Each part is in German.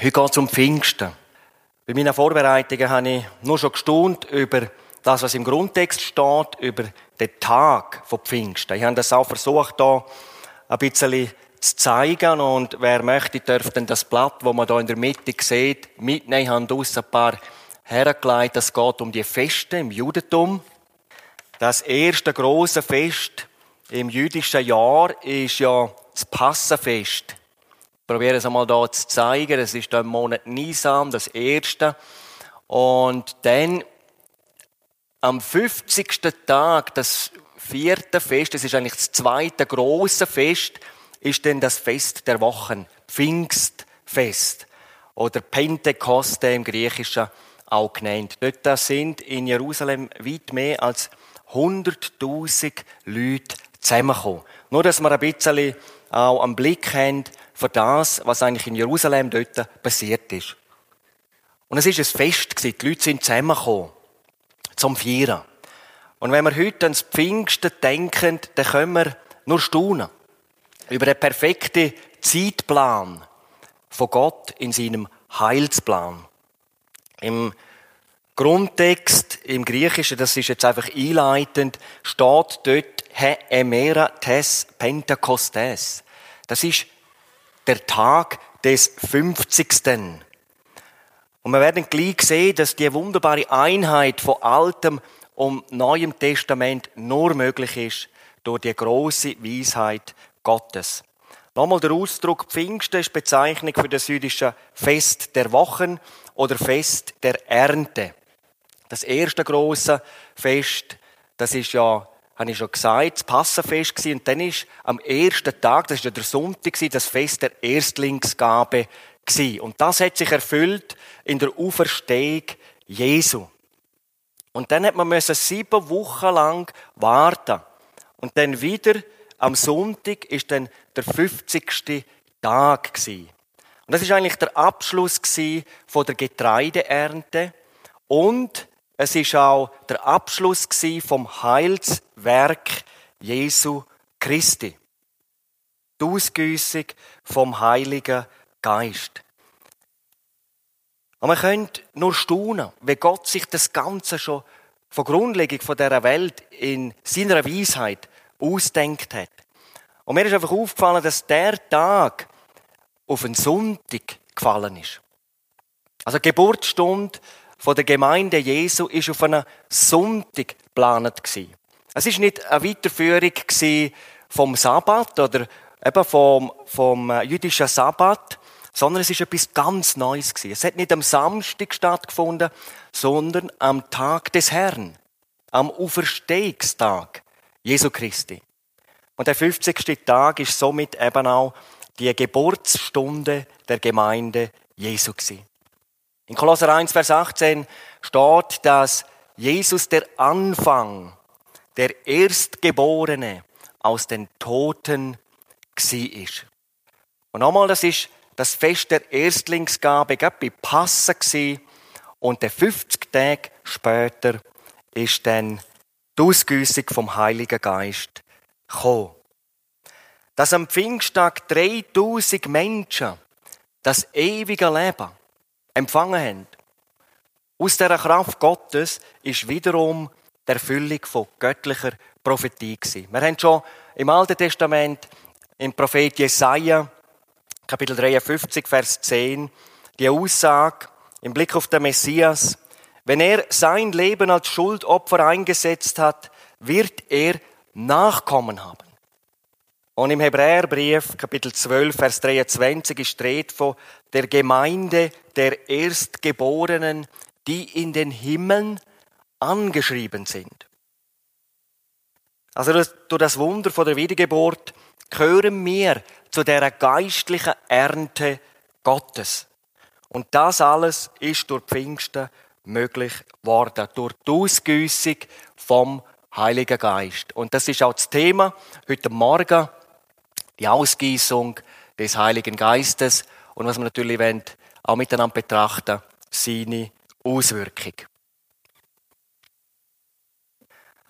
Heute geht es um Pfingsten. Bei meinen Vorbereitungen habe ich nur schon gestaunt über das, was im Grundtext steht, über den Tag von Pfingsten. Ich habe das auch versucht, hier ein bisschen zu zeigen und wer möchte, dürfte dann das Blatt, wo man da in der Mitte sieht, mitnehmen. Ich habe ein paar hergelegt. Es geht um die Feste im Judentum. Das erste große Fest im jüdischen Jahr ist ja das Passafest probiere es einmal hier zu zeigen. Das ist im Monat Nisan, das erste. Und dann am 50. Tag, das vierte Fest, das ist eigentlich das zweite große Fest, ist dann das Fest der Wochen, Pfingstfest oder Pentekoste im Griechischen auch genannt. Dort sind in Jerusalem weit mehr als 100.000 Leute zusammengekommen. Nur, dass wir ein bisschen auch am Blick haben, für das, was eigentlich in Jerusalem dort passiert ist. Und es ist ein Fest gewesen. Die Leute sind zusammengekommen. Zum Feiern. Und wenn wir heute ans Pfingsten denken, dann können wir nur staunen. Über den perfekten Zeitplan von Gott in seinem Heilsplan. Im Grundtext im Griechischen, das ist jetzt einfach einleitend, steht dort He emera tes Pentekostes. Das ist der Tag des 50. Und wir werden gleich sehen, dass die wunderbare Einheit von Altem und Neuem Testament nur möglich ist durch die große Weisheit Gottes. Nochmal der Ausdruck Pfingsten ist Bezeichnung für das jüdische Fest der Wochen oder Fest der Ernte. Das erste große Fest, das ist ja habe ich schon gesagt, das Passafest gewesen. Und dann ist am ersten Tag, das ist ja der Sonntag das Fest der Erstlingsgabe. Und das hat sich erfüllt in der Auferstehung Jesu. Und dann hat man sieben Wochen lang warten. Und dann wieder am Sonntag ist dann der 50. Tag. Und das ist eigentlich der Abschluss der Getreideernte und es ist auch der Abschluss vom Heilswerk Jesu Christi. Die Ausgüssung vom Heiligen Geist. Und man könnte nur staunen, wie Gott sich das Ganze schon von Grundlegung dieser Welt in seiner Weisheit ausdenkt hat. Und mir ist einfach aufgefallen, dass der Tag auf einen Sonntag gefallen ist. Also Geburtsstunde von der Gemeinde Jesu ist auf einen Sonntag geplant gewesen. Es ist nicht eine Weiterführung vom Sabbat oder eben vom, vom äh, jüdischen Sabbat, sondern es ist etwas ganz Neues gewesen. Es hat nicht am Samstag stattgefunden, sondern am Tag des Herrn, am Auferstehungstag Jesu Christi. Und der 50. Tag ist somit eben auch die Geburtsstunde der Gemeinde Jesu gewesen. In Kolosser 1, Vers 18 steht, dass Jesus der Anfang, der Erstgeborene aus den Toten ist. Und nochmal, das ist das Fest der Erstlingsgabe, bei Passen gewesen. Und der 50 Tage später ist dann die Ausgüssung vom Heiligen Geist gekommen. Dass am Pfingsttag 3000 Menschen das ewige Leben empfangen haben. Aus der Kraft Gottes ist wiederum die Erfüllung von göttlicher Prophetie gewesen. Wir haben schon im Alten Testament im Prophet Jesaja, Kapitel 53, Vers 10, die Aussage im Blick auf den Messias, wenn er sein Leben als Schuldopfer eingesetzt hat, wird er Nachkommen haben. Und im Hebräerbrief, Kapitel 12, Vers 23, ist Rede von der Gemeinde der Erstgeborenen, die in den Himmeln angeschrieben sind. Also durch das Wunder der Wiedergeburt gehören wir zu der geistlichen Ernte Gottes. Und das alles ist durch Pfingsten möglich worden, durch die Ausgüssung vom Heiligen Geist. Und das ist auch das Thema heute Morgen die Ausgießung des Heiligen Geistes und was wir natürlich wollen, auch miteinander betrachten, seine Auswirkung.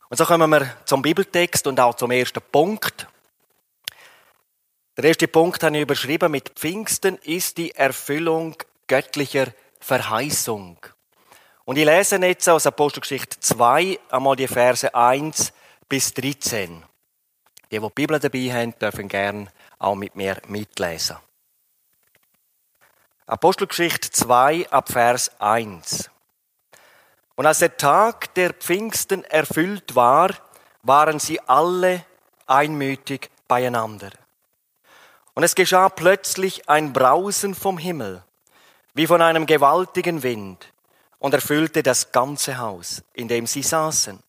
Und so kommen wir zum Bibeltext und auch zum ersten Punkt. Der erste Punkt habe ich überschrieben mit Pfingsten ist die Erfüllung göttlicher Verheißung. Und ich lese jetzt aus Apostelgeschichte 2 einmal die Verse 1 bis 13. Die, die Bibel dabei haben, dürfen gern auch mit mir mitlesen. Apostelgeschichte 2 ab Vers 1. Und als der Tag der Pfingsten erfüllt war, waren sie alle einmütig beieinander. Und es geschah plötzlich ein Brausen vom Himmel, wie von einem gewaltigen Wind, und erfüllte das ganze Haus, in dem sie saßen.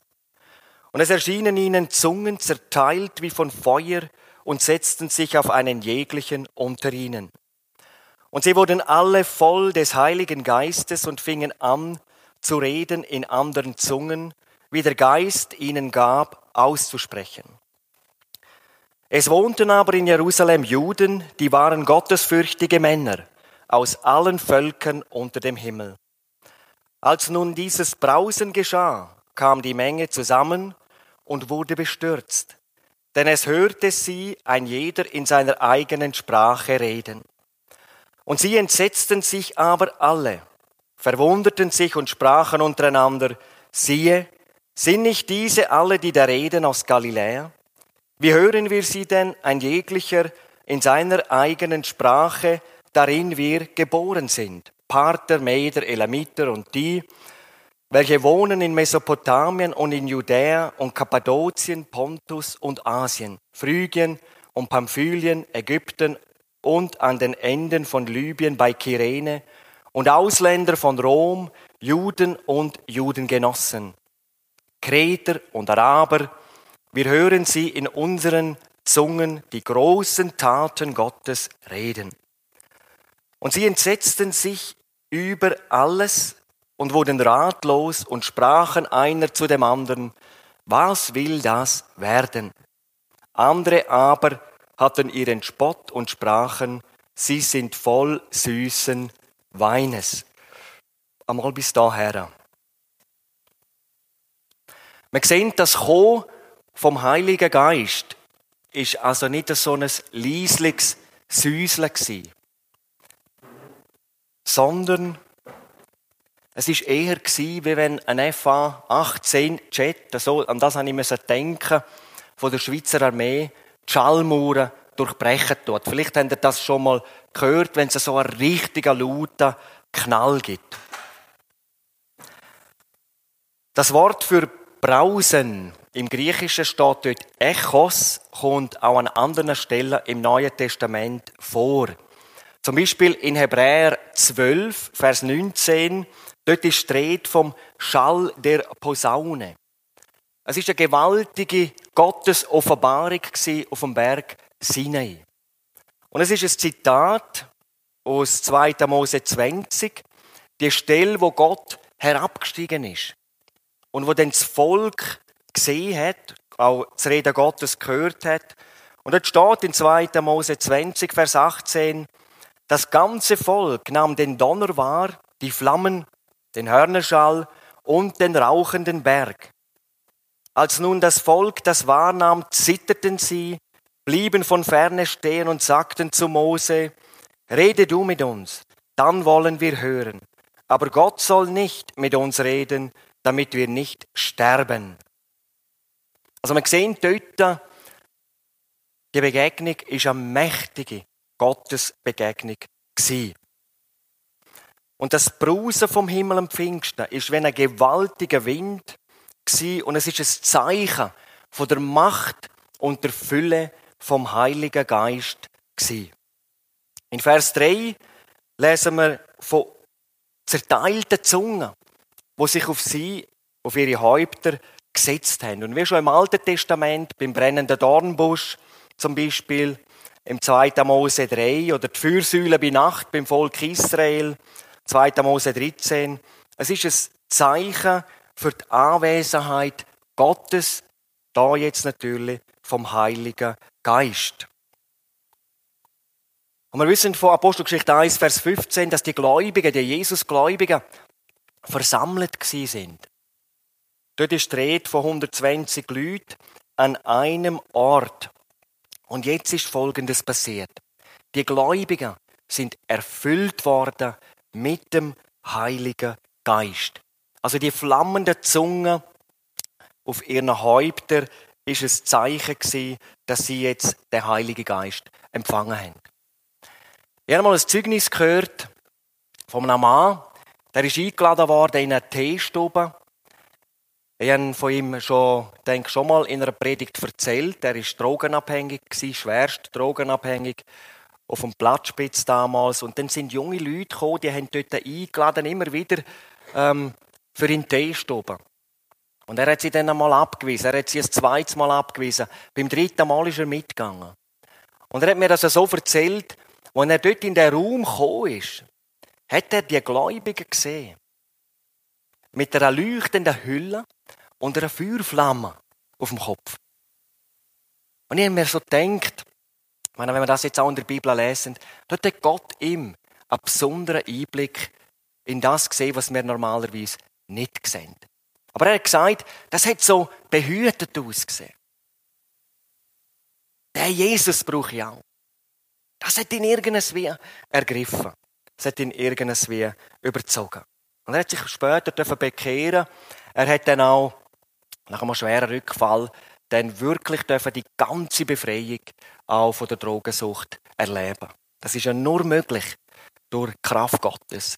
Und es erschienen ihnen Zungen zerteilt wie von Feuer und setzten sich auf einen jeglichen unter ihnen. Und sie wurden alle voll des Heiligen Geistes und fingen an zu reden in anderen Zungen, wie der Geist ihnen gab, auszusprechen. Es wohnten aber in Jerusalem Juden, die waren gottesfürchtige Männer aus allen Völkern unter dem Himmel. Als nun dieses Brausen geschah, kam die Menge zusammen und wurde bestürzt, denn es hörte sie ein jeder in seiner eigenen Sprache reden. Und sie entsetzten sich aber alle, verwunderten sich und sprachen untereinander, siehe, sind nicht diese alle, die da reden aus Galiläa? Wie hören wir sie denn, ein jeglicher in seiner eigenen Sprache, darin wir geboren sind? Parther, Meder, Elamiter und die, welche wohnen in Mesopotamien und in Judäa und Kappadokien, Pontus und Asien, Phrygien und Pamphylien, Ägypten und an den Enden von Libyen bei Kyrene und Ausländer von Rom, Juden und Judengenossen, Kreter und Araber, wir hören sie in unseren Zungen die großen Taten Gottes reden. Und sie entsetzten sich über alles und wurden ratlos und sprachen einer zu dem anderen, was will das werden? Andere aber hatten ihren Spott und sprachen, sie sind voll süßen Weines. Einmal bis daher. Wir sehen, das Kommen vom Heiligen Geist ist also nicht so ein leisliches Säuseln sondern es ist eher gewesen, wie wenn ein FA 18 Jet, so, an das habe ich denken, von der Schweizer Armee die Schallmauern durchbrechen tut. Vielleicht habt ihr das schon mal gehört, wenn es so einen richtigen lauten Knall gibt. Das Wort für Brausen im Griechischen steht dort Echos, kommt auch an anderen Stellen im Neuen Testament vor. Zum Beispiel in Hebräer 12, Vers 19, dort ist die Rede vom Schall der Posaune. Es ist eine gewaltige Gottesoffenbarung auf dem Berg Sinai. Und es ist ein Zitat aus 2. Mose 20, die Stelle, wo Gott herabgestiegen ist und wo dann das Volk gesehen hat, auch das Reden Gottes gehört hat. Und dort steht in 2. Mose 20, Vers 18, das ganze Volk nahm den Donner wahr, die Flammen, den Hörnerschall und den rauchenden Berg. Als nun das Volk das wahrnahm, zitterten sie, blieben von ferne stehen und sagten zu Mose, Rede du mit uns, dann wollen wir hören. Aber Gott soll nicht mit uns reden, damit wir nicht sterben. Also wir sehen dort, die Begegnung ist eine mächtige Gottesbegegnung gewesen. Und das Brausen vom Himmel am Pfingsten ist wie ein gewaltiger Wind und es ist ein Zeichen von der Macht und der Fülle vom Heiligen Geist. In Vers 3 lesen wir von zerteilten Zungen, wo sich auf sie, auf ihre Häupter gesetzt haben. Und wie schon im Alten Testament, beim brennenden Dornbusch zum Beispiel, im 2. Mose 3 oder die Fürsäule bei Nacht beim Volk Israel, 2. Mose 13. Es ist ein Zeichen für die Anwesenheit Gottes, da jetzt natürlich vom Heiligen Geist. Und wir wissen von Apostelgeschichte 1, Vers 15, dass die Gläubigen, die Jesus-Gläubigen, versammelt sind. Dort ist die Rede von 120 Leuten an einem Ort. Und jetzt ist Folgendes passiert. Die Gläubigen sind erfüllt worden mit dem Heiligen Geist. Also die flammenden Zungen auf ihren Häuptern ist ein Zeichen gewesen, dass sie jetzt den Heiligen Geist empfangen haben. Ich habe mal ein Zeugnis gehört von einem Mann, der ist eingeladen worden in eine Teestube. Ich habe von ihm schon, denke schon mal in einer Predigt erzählt. Er ist drogenabhängig schwerst drogenabhängig auf dem Platzspitz damals. Und dann sind junge Leute gekommen, die haben dort eingeladen, immer wieder ähm, für ihn Teestube. Und er hat sie dann einmal abgewiesen. Er hat sie ein zweites Mal abgewiesen. Beim dritten Mal ist er mitgegangen. Und er hat mir das so erzählt, als er dort in den Raum gekommen ist, hat er die Gläubigen gesehen. Mit einer leuchtenden Hülle und einer Feuerflamme auf dem Kopf. Und ich habe mir so gedacht, wenn wir das jetzt auch in der Bibel lesen, dort hat Gott ihm einen besonderen Einblick in das gesehen, was wir normalerweise nicht sehen. Aber er hat gesagt, das hat so behütet ausgesehen. Der Jesus brauche ich auch. Das hat ihn irgendwie ergriffen. Das hat ihn irgendwie überzogen. Und er hat sich später bekehren Er hat dann auch, nach einem schweren Rückfall, dann wirklich die ganze Befreiung auch von der Drogensucht erleben. Das ist ja nur möglich durch die Kraft Gottes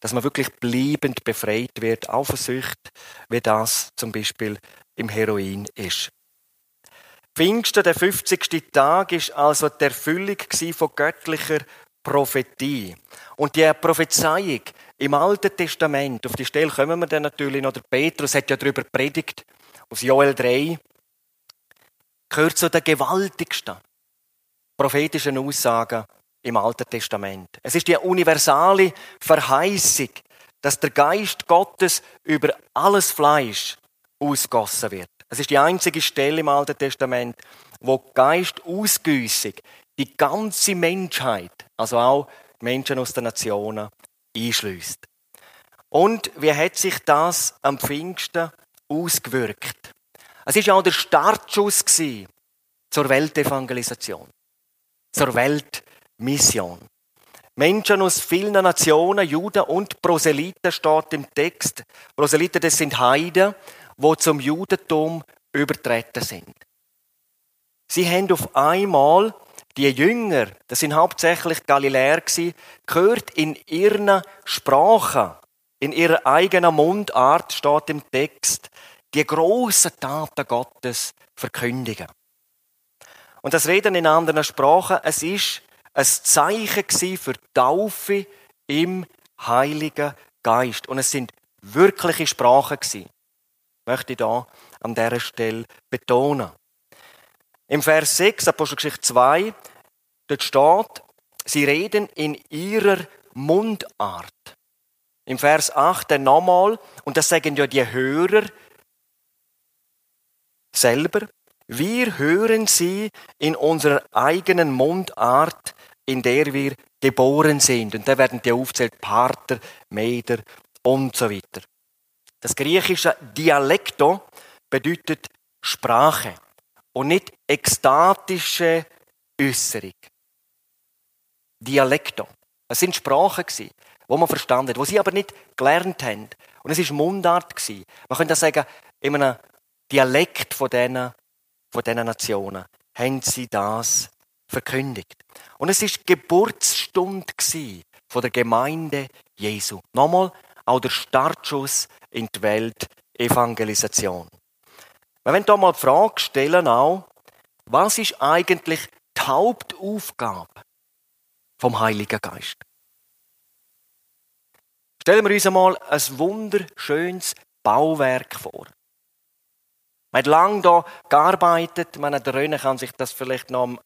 dass man wirklich bleibend befreit wird, auch von Sucht, wie das zum Beispiel im Heroin ist. Pfingsten, der 50. Tag, ist also die Erfüllung von göttlicher Prophetie. Und die Prophezeiung im Alten Testament, auf die Stelle kommen wir dann natürlich noch, der Petrus hat ja darüber predigt, aus Joel 3, gehört zu den gewaltigsten prophetischen Aussagen im Alten Testament. Es ist die universale Verheißung, dass der Geist Gottes über alles Fleisch ausgossen wird. Es ist die einzige Stelle im Alten Testament, wo Geist ausgüssig die ganze Menschheit, also auch Menschen aus den Nationen, einschließt. Und wie hat sich das am Pfingsten ausgewirkt? Es ist auch der Startschuss zur Weltevangelisation, zur Welt Mission. Menschen aus vielen Nationen, Juden und Proselyten steht im Text. Proselyten, das sind Heiden, wo zum Judentum übertreten sind. Sie haben auf einmal die Jünger, das sind hauptsächlich Galiläer gehört in ihren Sprachen, in ihrer eigenen Mundart steht im Text, die großen Taten Gottes verkündigen. Und das Reden in anderen Sprachen, es ist ein Zeichen für die Taufe im Heiligen Geist. Und es sind wirkliche Sprachen gewesen. Möchte ich da an dieser Stelle betonen. Im Vers 6, Apostelgeschichte 2, dort steht, sie reden in ihrer Mundart. Im Vers 8 dann nochmal, und das sagen ja die Hörer selber, wir hören sie in unserer eigenen Mundart, in der wir geboren sind. Und da werden die aufzählt Parther, Meder und so weiter. Das griechische Dialekto bedeutet Sprache und nicht ekstatische Äußerung. Dialekto. Es sind Sprachen die man verstanden hat, die sie aber nicht gelernt haben. Und es war Mundart Man könnte sagen, in einem Dialekt von diesen, von diesen Nationen haben sie das verkündigt. Und es ist Geburtsstunde von der Gemeinde Jesu. Nochmal, auch der Startschuss in die Weltevangelisation. Wir wollen hier mal die Frage stellen, auch, was ist eigentlich die Hauptaufgabe vom Heiligen Geist? Stellen wir uns einmal ein wunderschönes Bauwerk vor. Man hat lange hier gearbeitet. meine, der Röne kann sich das vielleicht noch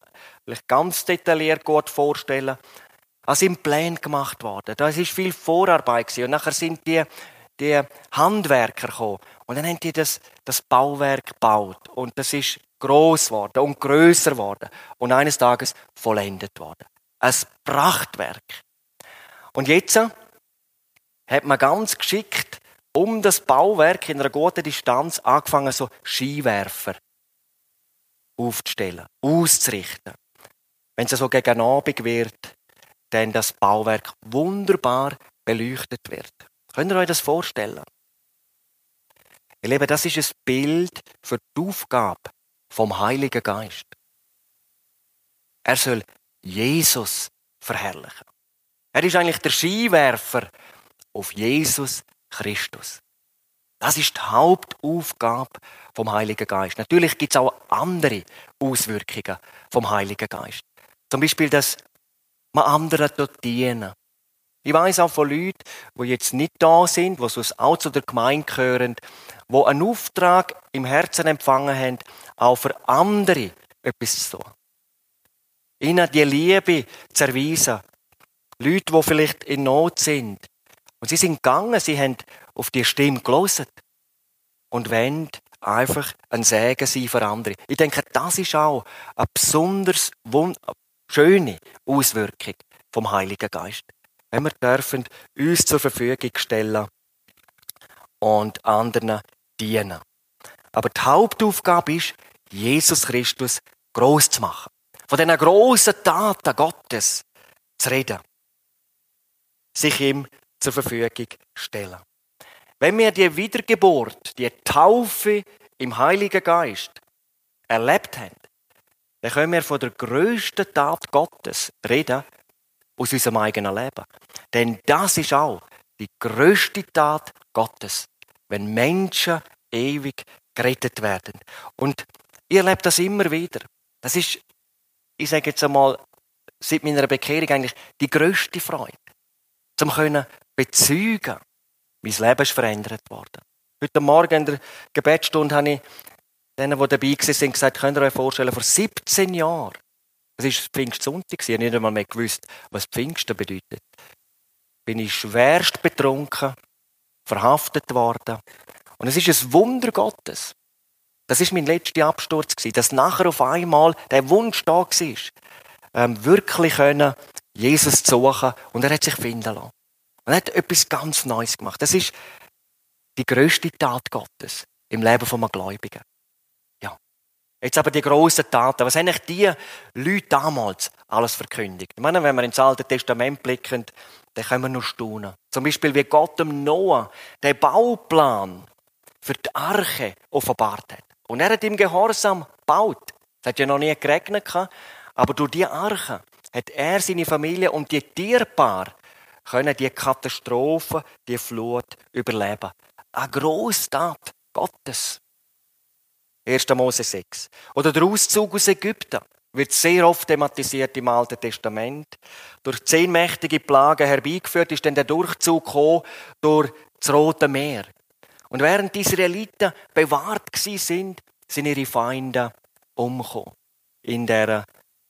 vielleicht ganz detailliert gut vorstellen. Es sind Pläne gemacht worden. Da ist viel Vorarbeit gewesen. Und nachher sind die, die Handwerker gekommen. Und dann haben die das, das Bauwerk gebaut. Und das ist groß geworden und größer geworden. Und eines Tages vollendet worden. Ein Prachtwerk. Und jetzt hat man ganz geschickt um das Bauwerk in einer guten Distanz angefangen, so Skiwerfer aufzustellen, auszurichten. Wenn es so gegen Abend wird, dann das Bauwerk wunderbar beleuchtet wird. Könnt ihr euch das vorstellen? Ihr Lieben, das ist ein Bild für die Aufgabe vom Heiligen Geist. Er soll Jesus verherrlichen. Er ist eigentlich der Skiwerfer auf Jesus Christus. Das ist die Hauptaufgabe vom Heiligen Geist. Natürlich gibt es auch andere Auswirkungen vom Heiligen Geist. Zum Beispiel, dass man anderen dort dienen. Ich weiß auch von Leuten, die jetzt nicht da sind, die sonst auch zu der Gemeinde gehören, die einen Auftrag im Herzen empfangen haben, auch für andere etwas zu tun. Ihnen die Liebe zu erweisen. Leute, die vielleicht in Not sind. Und sie sind gegangen, sie haben auf die Stimme gelesen. Und wollen einfach ein Segen sein für andere. Ich denke, das ist auch eine besonders schöne Auswirkung vom Heiligen Geist. Wenn wir dürfen uns zur Verfügung stellen und anderen dienen. Aber die Hauptaufgabe ist, Jesus Christus groß zu machen. Von diesen grossen Taten Gottes zu reden. Sich ihm zur Verfügung stellen. Wenn wir die Wiedergeburt, die Taufe im Heiligen Geist erlebt haben, dann können wir von der größten Tat Gottes reden aus unserem eigenen Leben. Denn das ist auch die größte Tat Gottes, wenn Menschen ewig gerettet werden. Und ihr erlebt das immer wieder. Das ist, ich sage jetzt einmal, seit meiner Bekehrung eigentlich die größte Freude. Zum können bezeugen, mein Leben ist verändert worden. Heute Morgen in der Gebetsstunde habe ich denen, die dabei waren, gesagt, könnt ihr euch vorstellen, vor 17 Jahren, das war Pfingstsonntag, ich habe nicht einmal mehr gewusst, was Pfingsten bedeutet, bin ich schwerst betrunken, verhaftet worden. Und es ist ein Wunder Gottes. Das ist mein letzter Absturz dass nachher auf einmal der Wunsch da war, ähm, wirklich Jesus zu suchen und er hat sich finden lassen. Und er hat etwas ganz Neues gemacht. Das ist die größte Tat Gottes im Leben von einem Gläubigen. Ja. Jetzt aber die grossen Taten. Was haben eigentlich die Leute damals alles verkündigt? Ich meine, wenn wir ins Alte Testament blicken, dann können wir nur staunen. Zum Beispiel, wie Gott dem Noah den Bauplan für die Arche offenbart hat. Und er hat im Gehorsam gebaut. Es hat ja noch nie geregnet, aber durch die Arche hat er seine Familie und die Tierpaar können die Katastrophe, die Flut überleben. Eine grosse Tat Gottes. 1. Mose 6. Oder der Auszug aus Ägypten wird sehr oft thematisiert im Alten Testament. Durch zehn mächtige Plagen herbeigeführt ist dann der Durchzug gekommen durch das Rote Meer. Und während die Israeliten bewahrt sind, sind ihre Feinde umgekommen. In der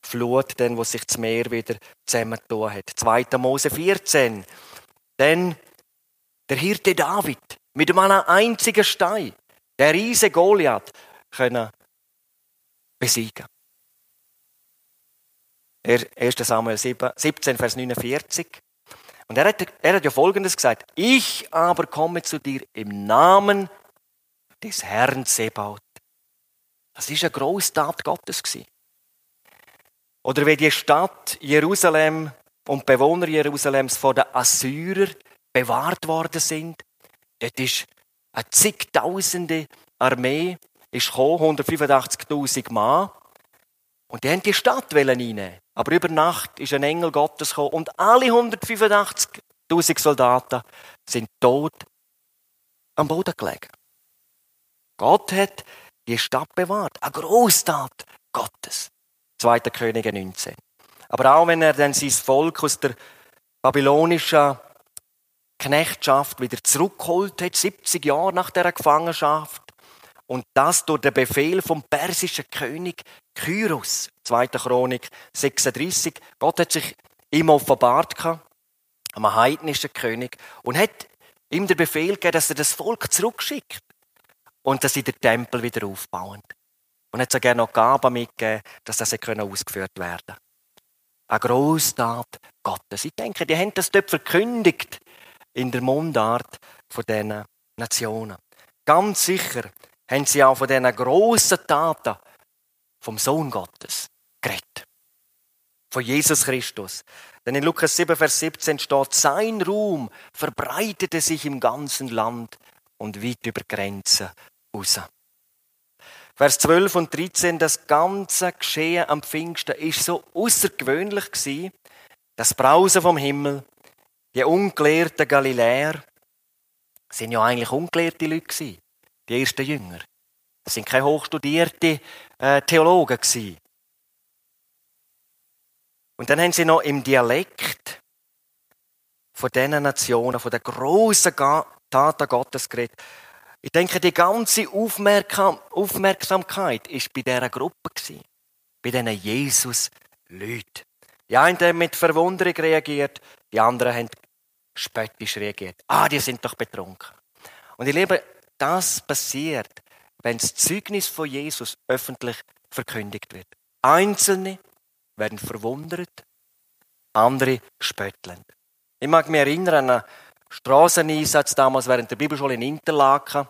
Flut, dann, wo sich das Meer wieder zusammengetan hat. 2. Mose 14. Denn der Hirte David mit einem einzigen Stein, der Riese Goliath, können besiegen. 1. Samuel 17, Vers 49. Und er hat, er hat ja Folgendes gesagt. Ich aber komme zu dir im Namen des Herrn Sebaut. Das ist eine grosse Tat Gottes gewesen. Oder wie die Stadt Jerusalem und Bewohner Jerusalems vor den Assyrern bewahrt worden sind. Dort ist eine zigtausende Armee ist gekommen, 185.000 Mann. Und die haben die Stadt einnehmen. Aber über Nacht ist ein Engel Gottes gekommen und alle 185.000 Soldaten sind tot am Boden gelegen. Gott hat die Stadt bewahrt. Eine Großtat Gottes. 2. Könige 19. Aber auch wenn er dann sein Volk aus der babylonischen Knechtschaft wieder zurückgeholt hat, 70 Jahre nach der Gefangenschaft, und das durch den Befehl vom persischen König Kyros, 2. Chronik 36. Gott hat sich ihm offenbart, einem heidnischen König, und hat ihm den Befehl gegeben, dass er das Volk zurückschickt und dass sie den Tempel wieder aufbauen. Und hat sogar noch Gaben mitgegeben, dass das ausgeführt werden können. Eine Grosstat Gottes. Ich denke, die haben das dort verkündigt in der Mundart von diesen Nationen. Ganz sicher haben sie auch von diesen grossen Taten vom Sohn Gottes geredet. von Jesus Christus. Denn in Lukas 7, Vers 17 steht, sein Ruhm verbreitete sich im ganzen Land und weit über Grenzen raus. Vers 12 und 13, das ganze Geschehen am Pfingsten ist so außergewöhnlich gewesen, das Brausen vom Himmel, die ungelehrten Galiläer, sind ja eigentlich ungelehrte Leute gewesen, die ersten Jünger. Das sind keine hochstudierte äh, Theologen gewesen. Und dann haben sie noch im Dialekt von diesen Nationen, von der grossen Taten Gottes geredet. Ich denke, die ganze Aufmerksamkeit ist bei dieser Gruppe. Bei diesen Jesus-Leuten. Die einen haben mit Verwunderung reagiert, die anderen haben spöttisch reagiert. Ah, die sind doch betrunken. Und ich liebe, das passiert, wenn das Zeugnis von Jesus öffentlich verkündigt wird. Einzelne werden verwundert, andere spöttelnd. Ich mag mich erinnern an einen Strasseneinsatz damals während der Bibelschule in Interlaken.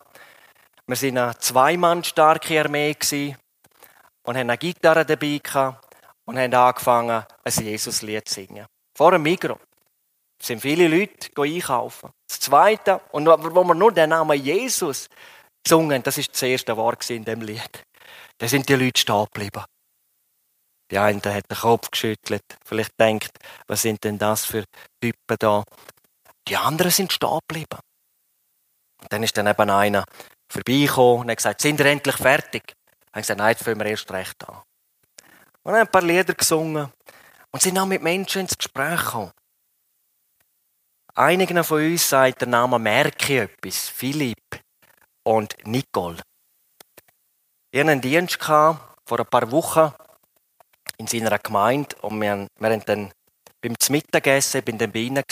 Wir waren eine zweimann starke Armee und haben eine Gitarre dabei und haben angefangen, ein Jesuslied zu singen. Vor einem Mikro sind viele Leute einkaufen. Das Zweite, und wo wir nur den Namen Jesus gesungen, das ist das erste Wort in dem Lied. Da sind die Leute stehen geblieben. Die eine hat den Kopf geschüttelt, vielleicht denkt, was sind denn das für Typen da? Die anderen sind stehen geblieben. Und dann ist dann eben einer vorbeigekommen und hat gesagt, sind wir endlich fertig? Dann haben gesagt, nein, jetzt fangen wir erst recht an. Und haben ein paar Lieder gesungen und sind dann mit Menschen ins Gespräch gekommen. Einigen von uns sagt der Name Merke etwas, Philipp und Nicole. Ich hatte einen Dienst vor ein paar Wochen in seiner Gemeinde und wir, haben dann beim Mittagessen, ich bin dann bei ihnen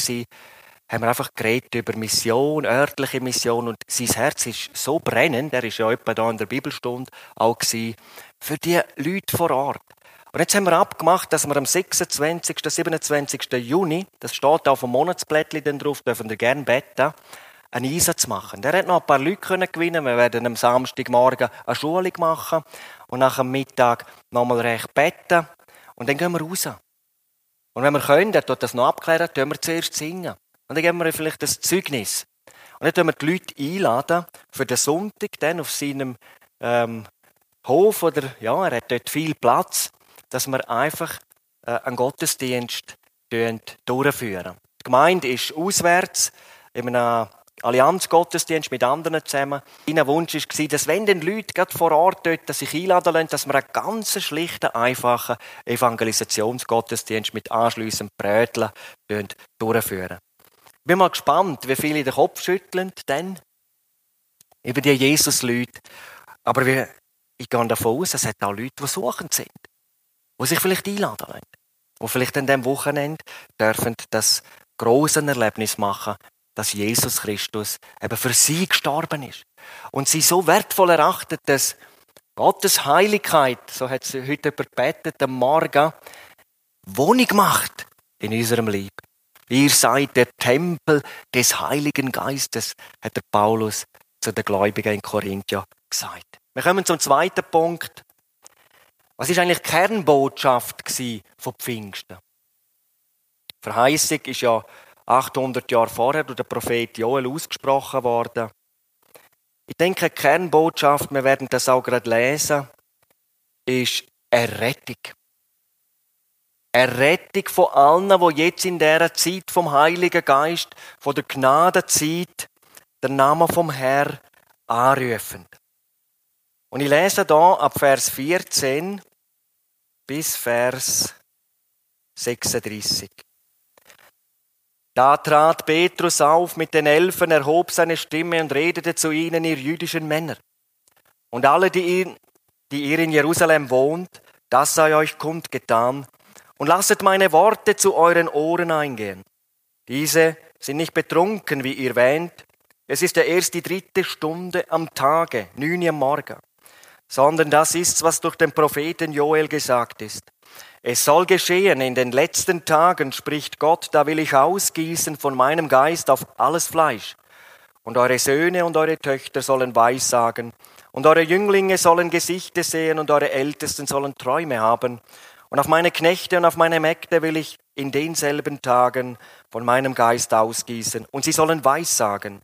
haben wir einfach geredet über Mission, örtlicheMission und sein Herz ist so brennend, er ist ja etwa da in der Bibelstunde auch gewesen, für die Leute vor Ort. Und jetzt haben wir abgemacht, dass wir am 26., 27. Juni, das steht auf dem Monatsblättchen drauf, dürfen wir gerne beten, einen Einsatz machen. Der hat noch ein paar Leute können gewinnen. Wir werden am Samstagmorgen eine Schulung machen und nach dem Mittag nochmal recht beten und dann gehen wir raus. Und wenn wir können, dann tut das noch abklären, tun wir zuerst singen. Und dann geben wir vielleicht das Zeugnis. Und dann tun wir die Leute einladen für den Sonntag dann auf seinem ähm, Hof oder ja, er hat dort viel Platz, dass wir einfach äh, einen Gottesdienst durchführen. Die Gemeinde ist auswärts in einem Allianz-Gottesdienst mit anderen zusammen. Mein Wunsch war, dass wenn den Leute vor Ort dort sich einladen lassen, dass wir einen ganz schlichten, einfachen Evangelisationsgottesdienst mit anschliessend Bröteln durchführen. Ich bin mal gespannt, wie viele den Kopf schütteln dann über die Jesus-Leute. Aber ich gehe davon aus, es hat auch Leute, die suchend sind, die sich vielleicht einladen lassen, die vielleicht an diesem Wochenende dürfen das große Erlebnis machen, dass Jesus Christus eben für sie gestorben ist. Und sie so wertvoll erachtet, dass Gottes Heiligkeit, so hat sie heute überbetet, am Morgen, Wohnung macht in unserem Leben. Ihr seid der Tempel des Heiligen Geistes, hat der Paulus zu den Gläubigen in Korinth ja gesagt. Wir kommen zum zweiten Punkt. Was ist eigentlich die Kernbotschaft von Pfingsten? Die Verheißung ist ja 800 Jahre vorher durch den Prophet Joel ausgesprochen worden. Ich denke, die Kernbotschaft, wir werden das auch gerade lesen, ist Errettung. Errettung von allen, die jetzt in dieser Zeit vom Heiligen Geist, von der Gnadenzeit, den Namen vom Herrn anrufen. Und ich lese da ab Vers 14 bis Vers 36. Da trat Petrus auf mit den Elfen, erhob seine Stimme und redete zu ihnen, ihr jüdischen Männer. Und alle, die ihr, die ihr in Jerusalem wohnt, das sei euch kundgetan, und lasset meine Worte zu euren Ohren eingehen. Diese sind nicht betrunken, wie ihr wähnt, es ist ja erst die dritte Stunde am Tage, neun am Morgen, sondern das ist's, was durch den Propheten Joel gesagt ist. Es soll geschehen in den letzten Tagen, spricht Gott, da will ich ausgießen von meinem Geist auf alles Fleisch. Und eure Söhne und eure Töchter sollen Weissagen, und eure Jünglinge sollen Gesichter sehen, und eure Ältesten sollen Träume haben. Und auf meine Knechte und auf meine Mägde will ich in denselben Tagen von meinem Geist ausgießen, und sie sollen Weissagen.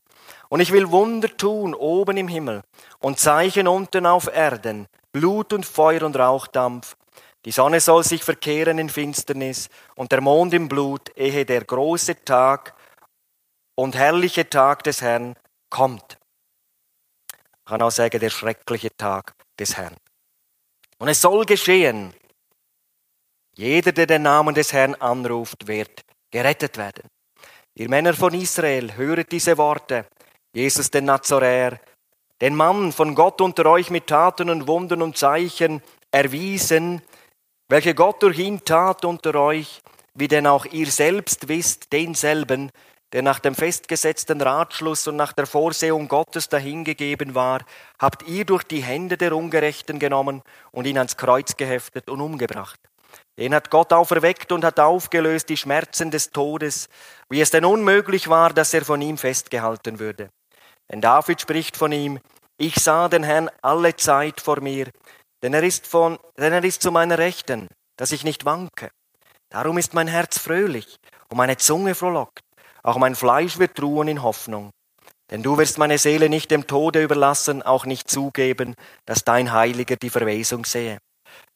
Und ich will Wunder tun oben im Himmel und Zeichen unten auf Erden, Blut und Feuer und Rauchdampf. Die Sonne soll sich verkehren in Finsternis und der Mond im Blut, ehe der große Tag und herrliche Tag des Herrn kommt. Ich kann auch sagen, der schreckliche Tag des Herrn. Und es soll geschehen, jeder, der den Namen des Herrn anruft, wird gerettet werden. Ihr Männer von Israel, höret diese Worte. Jesus den Nazoräer, den Mann von Gott unter euch mit Taten und Wunden und Zeichen erwiesen, welche Gott durch ihn tat unter euch, wie denn auch ihr selbst wisst, denselben, der nach dem festgesetzten Ratschluss und nach der Vorsehung Gottes dahingegeben war, habt ihr durch die Hände der Ungerechten genommen und ihn ans Kreuz geheftet und umgebracht. Den hat Gott auferweckt und hat aufgelöst die Schmerzen des Todes, wie es denn unmöglich war, dass er von ihm festgehalten würde. Denn David spricht von ihm, ich sah den Herrn alle Zeit vor mir, denn er ist, von, denn er ist zu meiner Rechten, dass ich nicht wanke. Darum ist mein Herz fröhlich und meine Zunge frohlockt. Auch mein Fleisch wird ruhen in Hoffnung. Denn du wirst meine Seele nicht dem Tode überlassen, auch nicht zugeben, dass dein Heiliger die Verwesung sehe.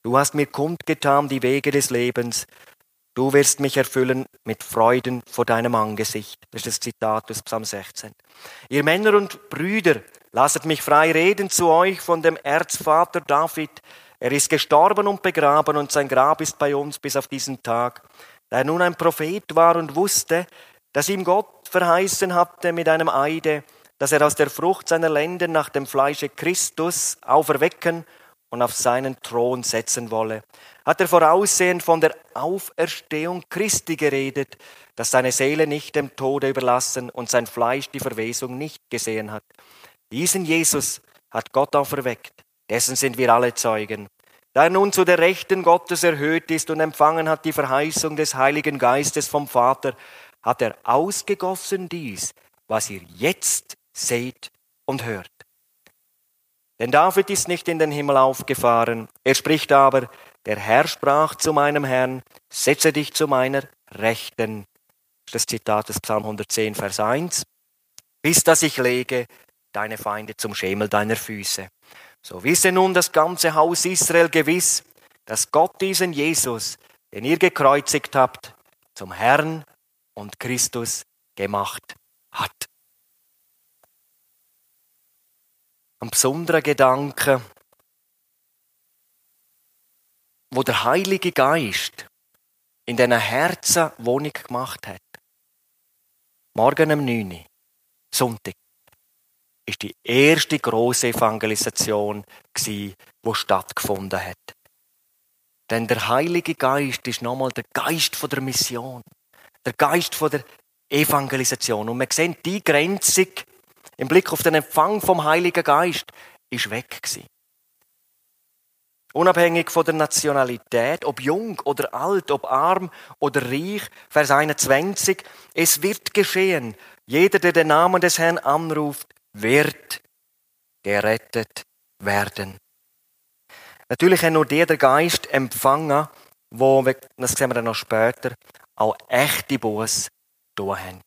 Du hast mir kundgetan die Wege des Lebens. Du wirst mich erfüllen mit Freuden vor deinem Angesicht. Das ist das Zitat aus Psalm 16. Ihr Männer und Brüder, lasset mich frei reden zu euch von dem Erzvater David. Er ist gestorben und begraben und sein Grab ist bei uns bis auf diesen Tag. Da er nun ein Prophet war und wusste, dass ihm Gott verheißen hatte mit einem Eide, dass er aus der Frucht seiner Lenden nach dem Fleische Christus auferwecken und auf seinen Thron setzen wolle, hat er voraussehend von der Auferstehung Christi geredet, dass seine Seele nicht dem Tode überlassen und sein Fleisch die Verwesung nicht gesehen hat. Diesen Jesus hat Gott auferweckt, dessen sind wir alle Zeugen. Da er nun zu der Rechten Gottes erhöht ist und empfangen hat die Verheißung des Heiligen Geistes vom Vater, hat er ausgegossen dies, was ihr jetzt seht und hört. Denn David ist nicht in den Himmel aufgefahren. Er spricht aber, der Herr sprach zu meinem Herrn, setze dich zu meiner Rechten. Das Zitat des Psalm 110, Vers 1. Bis dass ich lege deine Feinde zum Schemel deiner Füße. So wisse nun das ganze Haus Israel gewiss, dass Gott diesen Jesus, den ihr gekreuzigt habt, zum Herrn und Christus gemacht hat. Ein besonderer Gedanke, wo der Heilige Geist in diesen Herzen Wohnung gemacht hat. Morgen um 9 Uhr, Sonntag, ist die erste große Evangelisation die stattgefunden hat. Denn der Heilige Geist ist nochmal der Geist der Mission, der Geist der Evangelisation. Und wir sehen die Grenzung im Blick auf den Empfang vom Heiligen Geist ist weg gewesen. Unabhängig von der Nationalität, ob jung oder alt, ob arm oder reich, Vers 21, es wird geschehen. Jeder, der den Namen des Herrn anruft, wird gerettet werden. Natürlich haben nur die der Geist empfangen, wo, das sehen wir dann noch später, auch echte Buße tun haben.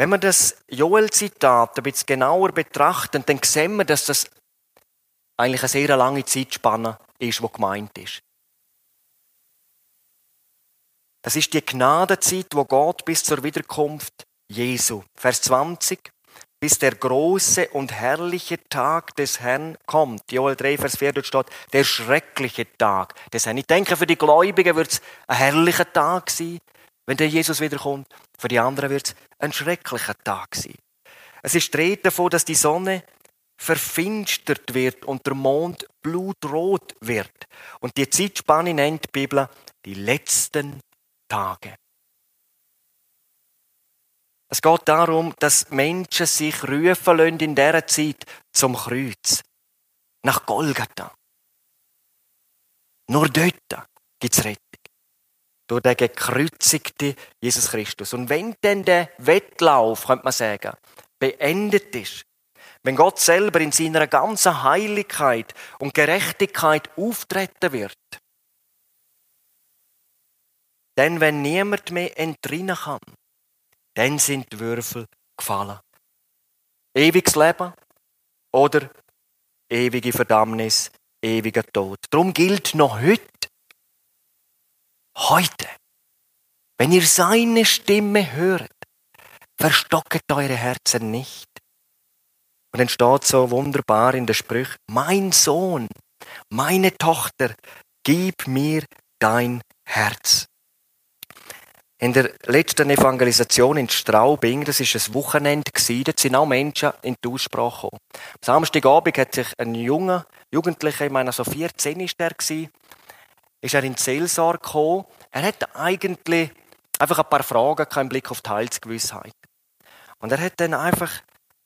Wenn wir das Joel-Zitat ein bisschen genauer betrachten, dann sehen wir, dass das eigentlich eine sehr lange Zeitspanne ist, die gemeint ist. Das ist die Gnadenzeit, wo Gott bis zur Wiederkunft Jesu. Vers 20. Bis der große und herrliche Tag des Herrn kommt. Joel 3, Vers 4, dort steht, der schreckliche Tag des Herrn. Ich denke, für die Gläubigen wird es ein herrlicher Tag sein, wenn der Jesus wiederkommt. Für die anderen wird es ein schrecklicher Tag sein. Es ist die Rede davon, dass die Sonne verfinstert wird und der Mond blutrot wird. Und die Zeitspanne nennt die Bibel die letzten Tage. Es geht darum, dass Menschen sich rufen lassen in dieser Zeit zum Kreuz. Nach Golgatha. Nur dort gibt es Rettung durch den gekreuzigten Jesus Christus. Und wenn dann der Wettlauf, könnte man sagen, beendet ist, wenn Gott selber in seiner ganzen Heiligkeit und Gerechtigkeit auftreten wird, Denn wenn niemand mehr entrinnen kann, dann sind die Würfel gefallen. Ewiges Leben oder ewige Verdammnis, ewiger Tod. Darum gilt noch heute, heute, wenn ihr seine Stimme hört, verstocket eure Herzen nicht. Und dann steht so wunderbar in der Sprüche, mein Sohn, meine Tochter, gib mir dein Herz. In der letzten Evangelisation in Straubing, das ist ein Wochenende gewesen, sind auch Menschen in die Aussprache gekommen. Am Samstagabend hat sich ein junger Jugendlicher, ich meine so 14 ist er gewesen, ist er in die Seelsorge gekommen. Er hat eigentlich einfach ein paar Fragen im Blick auf die Heilsgewissheit. Und er hat dann einfach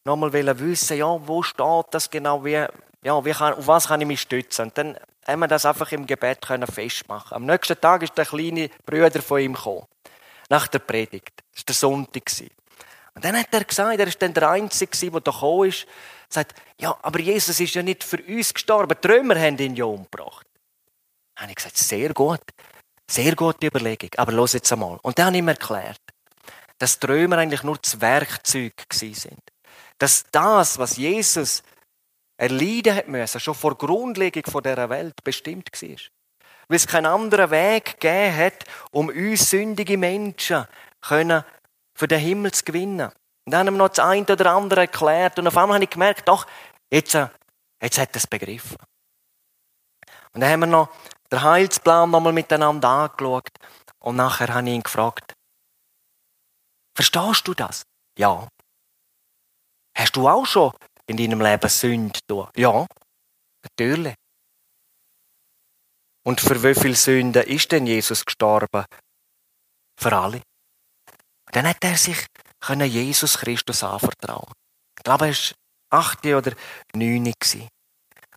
nochmal wissen, ja, wo steht das genau, wie, ja, wie kann, auf was kann ich mich stützen? Und dann haben wir das einfach im Gebet können festmachen. Am nächsten Tag ist der kleine Bruder von ihm gekommen nach der Predigt. Das war der Sonntag. Und dann hat er gesagt, er ist dann der Einzige, der da gekommen ist, sagt, ja, aber Jesus ist ja nicht für uns gestorben, die Römer haben ihn ja umgebracht. Dann habe ich gesagt, sehr gut, sehr gute Überlegung, aber los jetzt einmal. Und dann habe ich ihm erklärt, dass Römer eigentlich nur das Werkzeug sind. Dass das, was Jesus erleiden hat müssen, schon vor Grundlegung dieser Welt bestimmt war weil es keinen anderen Weg gegeben hat, um uns sündige Menschen für den Himmel zu gewinnen. Und dann haben wir noch das eine oder andere erklärt und auf einmal habe ich gemerkt, doch, jetzt, äh, jetzt hat er es begriffen. Und dann haben wir noch den Heilsplan nochmal miteinander angeschaut und nachher habe ich ihn gefragt, verstehst du das? Ja. Hast du auch schon in deinem Leben Sünde getan? Ja, natürlich. Und für wie viele Sünden ist denn Jesus gestorben? Für alle. Dann hat er sich können Jesus Christus anvertrauen. Ich glaube, er war acht oder neun.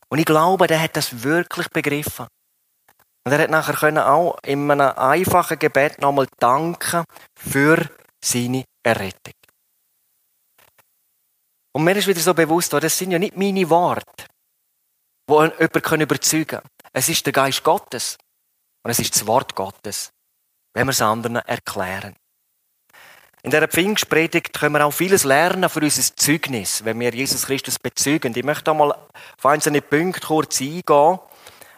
Und ich glaube, der hat das wirklich begriffen. Und er hat nachher können auch in einem einfachen Gebet nochmal danken für seine Errettung. Und mir ist wieder so bewusst, das sind ja nicht meine Worte, die jemanden überzeugen können. Es ist der Geist Gottes. Und es ist das Wort Gottes. Wenn wir es anderen erklären. In dieser Pfingstpredigt können wir auch vieles lernen für unser Zeugnis, wenn wir Jesus Christus bezeugen. Ich möchte einmal auf einzelne Punkte kurz eingehen.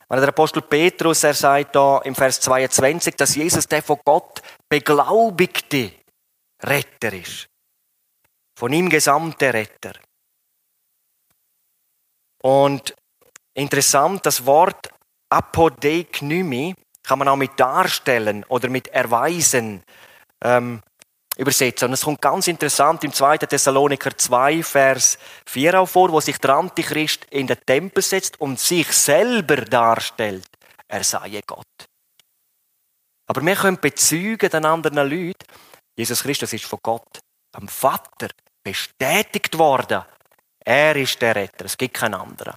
Wenn der Apostel Petrus, er sagt da im Vers 22, dass Jesus der von Gott beglaubigte Retter ist. Von ihm gesamte Retter. Und interessant, das Wort Apodeiknymi kann man auch mit darstellen oder mit erweisen ähm, übersetzen. Und es kommt ganz interessant im 2. Thessaloniker 2, Vers 4 auch vor, wo sich der Antichrist in den Tempel setzt und sich selber darstellt, er sei Gott. Aber wir können bezeugen den anderen Leuten, Jesus Christus ist von Gott, am Vater, bestätigt worden. Er ist der Retter, es gibt keinen anderen.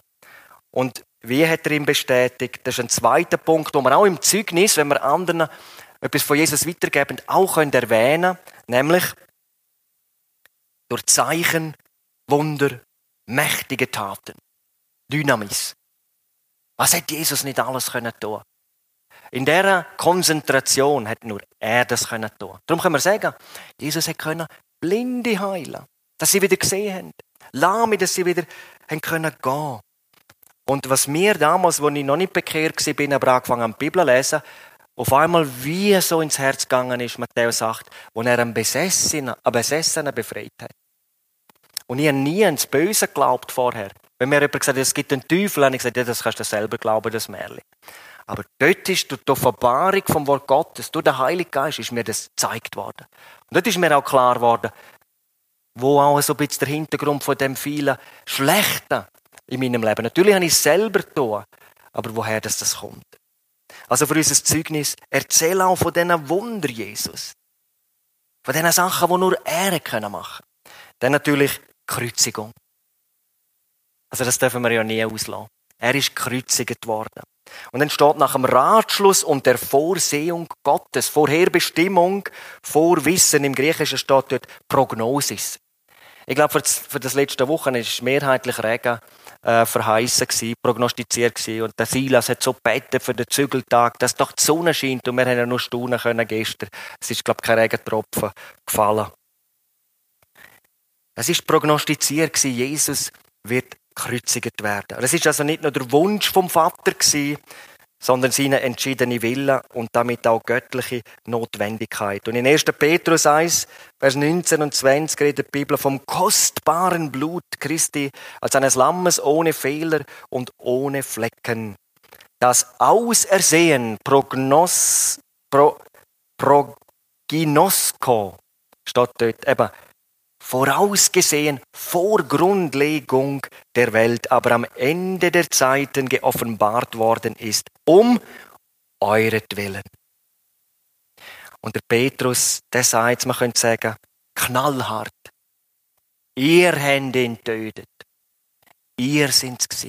Und wie hat er ihn bestätigt? Das ist ein zweiter Punkt, wo man auch im Zeugnis, wenn wir anderen etwas von Jesus weitergeben, auch erwähnen können, nämlich durch Zeichen, Wunder, mächtige Taten. Dynamis. Was hat Jesus nicht alles können tun? In dieser Konzentration hat nur er das können tun. Darum können wir sagen, Jesus können Blinde heilen, dass sie wieder gesehen haben. Lahme, dass sie wieder haben können gehen. Und was mir damals, als ich noch nicht bekehrt war, aber angefangen an die Bibel zu lesen, auf einmal wie so ins Herz gegangen ist, Matthäus sagt, wo er einen Besessenen, einen Besessenen befreit hat. Und ich habe nie ans Böse geglaubt vorher. Wenn mir jemand gesagt hat, es gibt einen Teufel, habe ich gesagt, ja, das kannst du selber glauben, das Märchen. Aber dort ist durch die Offenbarung vom Wort Gottes, durch den Heiligen Geist, ist mir das gezeigt worden. Und dort ist mir auch klar geworden, wo auch so ein bisschen der Hintergrund von dem vielen Schlechten in meinem Leben. Natürlich habe ich es selber getan, aber woher das, das kommt. Also für unser Zeugnis, erzähl auch von diesen Wunder Jesus. Von diesen Sachen, die nur er machen können. Dann natürlich Kreuzigung. Also das dürfen wir ja nie auslassen. Er ist gekreuzigt worden. Und dann steht nach dem Ratschluss und der Vorsehung Gottes, Vorherbestimmung, Vorwissen, im Griechischen steht dort Prognosis. Ich glaube, für das, letzte Woche ist mehrheitlich Regen äh, verheißen gewesen, prognostiziert gewesen. Und der Silas hat so gebeten für den Zügeltag, dass doch die Sonne scheint und wir haben ja nur staunen können gestern. Es ist, glaube ich, kein Regentropfen gefallen. Es ist prognostiziert gewesen, Jesus wird gekreuzigt werden. Das ist also nicht nur der Wunsch vom Vater gewesen, sondern seine entschiedene Wille und damit auch göttliche Notwendigkeit. Und in 1. Petrus 1, Vers 19 und 20 redet die Bibel vom kostbaren Blut Christi als eines Lammes ohne Fehler und ohne Flecken. Das Ausersehen, Prognos, Pro, Proginosko, steht dort eben, vorausgesehen vor Grundlegung der Welt, aber am Ende der Zeiten geoffenbart worden ist, um euretwillen. Und der Petrus, der sagt, man könnte sagen, knallhart. Ihr habt ihn tötet. Ihr sind es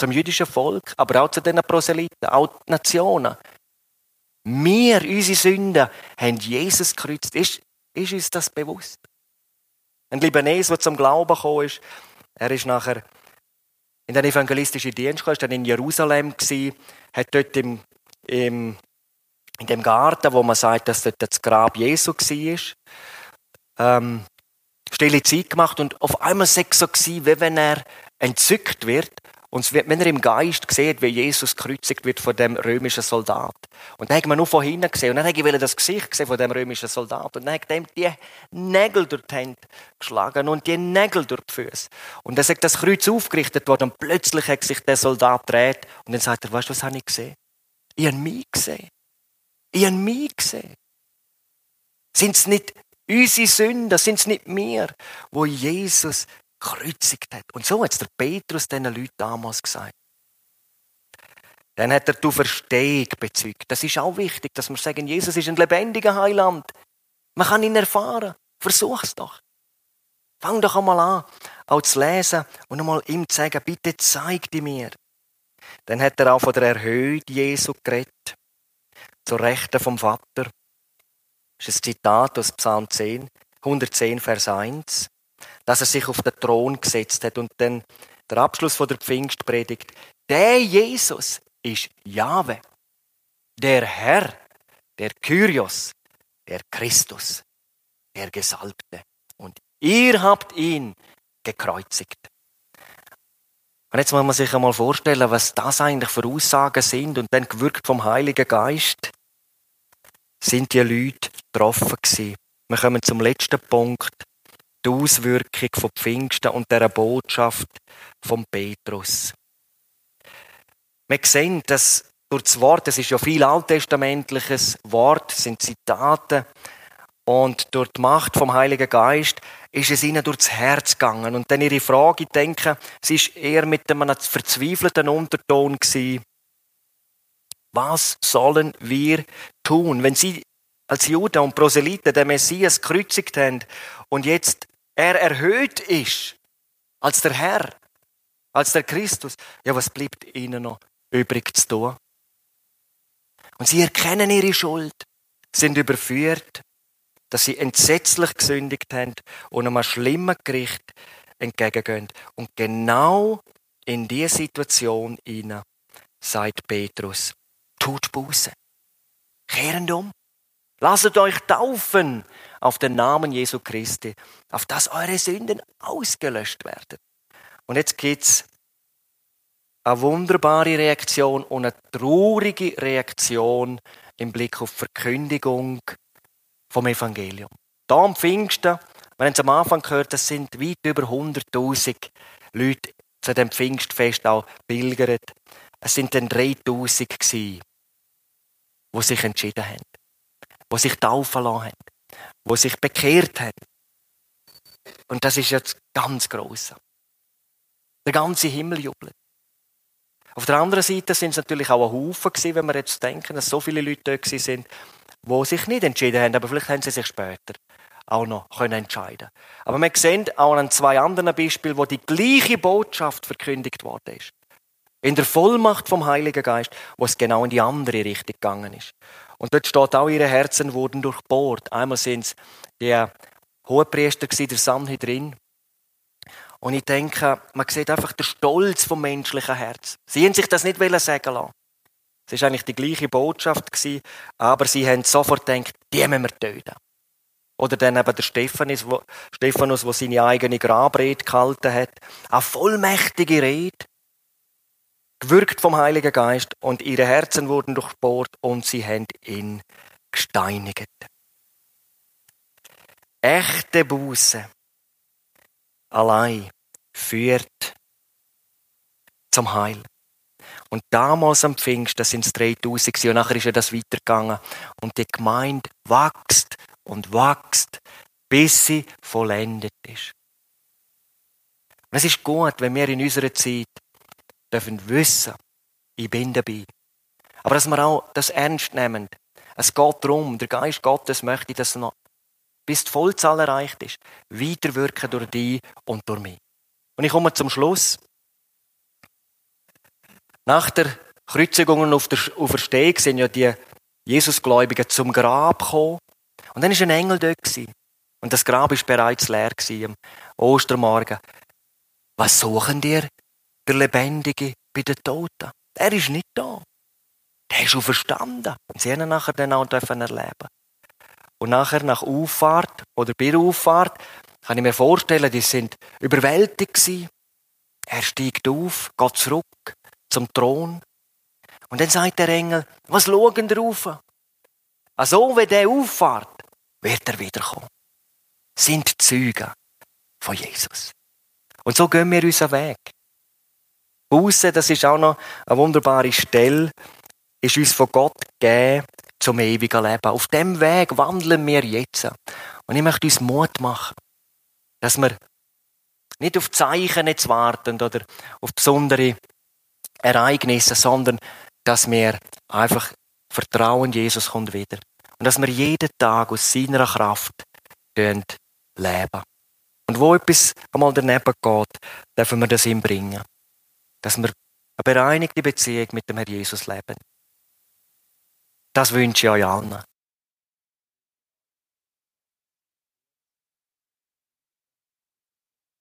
Zum jüdischen Volk, aber auch zu den Proselyten, auch die Nationen. Wir, unsere Sünden, haben Jesus gekreuzt. Ist, ist uns das bewusst? Ein Libanes, der zum Glauben gekommen ist, er ist nachher in den evangelistischen Dienst gekommen, dann in Jerusalem gewesen, hat dort im, im, in dem Garten, wo man sagt, dass dort das Grab Jesu war, ähm, stille Zeit gemacht und auf einmal sei es so gewesen, wie wenn er entzückt wird und wenn er im Geist sieht, wie Jesus gekreuzigt wird von dem römischen Soldat. Und dann hat man nur von hinten gesehen. Und dann habe ich das Gesicht gesehen von dem römischen Soldat. Und dann hat er die Nägel durch die Hände geschlagen und die Nägel durch die Füße. Und dann sagt das Kreuz aufgerichtet worden und plötzlich hat sich der Soldat dreht und dann sagt er, weißt du, was habe ich gesehen? Ich habe mich gesehen. Ich habe mich gesehen. Sind es nicht unsere Sünden, sind es nicht wir, wo Jesus gekreuzigt hat. Und so hat es der Petrus diesen Leuten damals gesagt. Dann hat er die Verstehung bezeugt. Das ist auch wichtig, dass wir sagen, Jesus ist ein lebendiger Heiland. Man kann ihn erfahren. Versuch es doch. Fang doch einmal an, auch zu lesen und einmal ihm zu sagen, bitte zeig die mir. Dann hat er auch von der Erhöhung Jesu geredet, zur Rechten vom Vater. Das ist ein Zitat aus Psalm 10, 110, Vers 1 dass er sich auf den Thron gesetzt hat. Und dann der Abschluss von der Pfingstpredigt. Der Jesus ist Jahwe, der Herr, der Kyrios, der Christus, der Gesalbte. Und ihr habt ihn gekreuzigt. Und jetzt muss man sich einmal vorstellen, was das eigentlich für Aussagen sind und dann gewirkt vom Heiligen Geist sind die Leute getroffen gewesen. Wir kommen zum letzten Punkt die Auswirkung von Pfingsten und der Botschaft von Petrus. Wir sehen, dass durch das Wort, es ist ja viel alttestamentliches Wort, sind Zitate, und durch die Macht vom Heiligen Geist ist es ihnen durchs Herz gegangen. Und dann ihre Frage, ich denke, sie ist eher mit einem verzweifelten Unterton gewesen. Was sollen wir tun, wenn sie als Juden und Proselyten den Messias gekreuzigt haben und jetzt er erhöht ist als der Herr, als der Christus, ja, was bleibt ihnen noch übrig zu tun? Und sie erkennen ihre Schuld, sind überführt, dass sie entsetzlich gesündigt haben und einem schlimmen Gericht entgegengehen. Und genau in diese Situation ihnen sagt Petrus, tut Buße. Kehren um. Lasst euch taufen auf den Namen Jesu Christi, auf dass eure Sünden ausgelöscht werden. Und jetzt geht's eine wunderbare Reaktion und eine traurige Reaktion im Blick auf Verkündigung vom Evangelium. Da am Pfingsten, wir haben es am Anfang gehört, das sind weit über 100.000 Leute zu dem Pfingstfest auch pilgert. Es sind dann 3.000 gewesen, die sich entschieden haben die sich taufen lassen haben, die sich bekehrt haben. Und das ist jetzt ganz gross. Der ganze Himmel jubelt. Auf der anderen Seite sind es natürlich auch ein Haufen gewesen, wenn wir jetzt denken, dass so viele Leute dort sind, die sich nicht entschieden haben, aber vielleicht haben sie sich später auch noch können entscheiden. Aber wir sehen auch an zwei anderen Beispielen, wo die gleiche Botschaft verkündigt worden ist. In der Vollmacht vom Heiligen Geist, wo es genau in die andere Richtung gegangen ist. Und dort steht auch, ihre Herzen wurden durchbohrt. Einmal sind es die Hohepriester, der Sanhedrin. Und ich denke, man sieht einfach den Stolz vom menschlichen Herz. Sie haben sich das nicht sagen lassen. Es war eigentlich die gleiche Botschaft, aber sie haben sofort gedacht, die müssen wir töten. Oder dann eben der Stephanus, wo, Stephanus, der seine eigene Grabrede gehalten hat. Eine vollmächtige Rede, gewirkt vom Heiligen Geist, und ihre Herzen wurden durchbohrt und sie haben ihn gesteinigt. Echte Buße allein führt zum Heil. Und damals am Pfingsten sind es 3000 und nachher ist ja das weitergegangen. Und die Gemeinde wächst und wächst, bis sie vollendet ist. Und es ist gut, wenn wir in unserer Zeit dürfen wissen, ich bin dabei. Aber dass wir auch das ernst nehmen. Es geht darum, der Geist Gottes möchte, dass noch, bis die Vollzahl erreicht ist, weiterwirken durch dich und durch mich. Und ich komme zum Schluss. Nach der Kreuzigung und auf der Auferstehung sind ja die Jesusgläubigen zum Grab gekommen. Und dann war ein Engel dort. Und das Grab war bereits leer am Ostermorgen. Was suchen dir der Lebendige bei den Toten? Er ist nicht da. Der ist auferstanden. Und sie haben nachher dann auch erleben Und nachher nach Auffahrt oder bei der Auffahrt kann ich mir vorstellen, die sind überwältigt gewesen. Er steigt auf, geht zurück zum Thron. Und dann sagt der Engel, was schauen ihr auf? Also, wenn der auffahrt, wird er wiederkommen. Sind Zeugen von Jesus. Und so gehen wir unseren Weg. Buße, das ist auch noch eine wunderbare Stelle, ist uns von Gott gegeben zum ewigen Leben. Auf dem Weg wandeln wir jetzt. Und ich möchte uns Mut machen, dass wir nicht auf Zeichen jetzt warten oder auf besondere Ereignisse, sondern dass wir einfach vertrauen, Jesus kommt wieder. Und dass wir jeden Tag aus seiner Kraft leben. Und wo etwas einmal daneben geht, dürfen wir das ihm bringen. Dass wir eine bereinigte Beziehung mit dem Herrn Jesus leben. Das wünsche ich euch allen.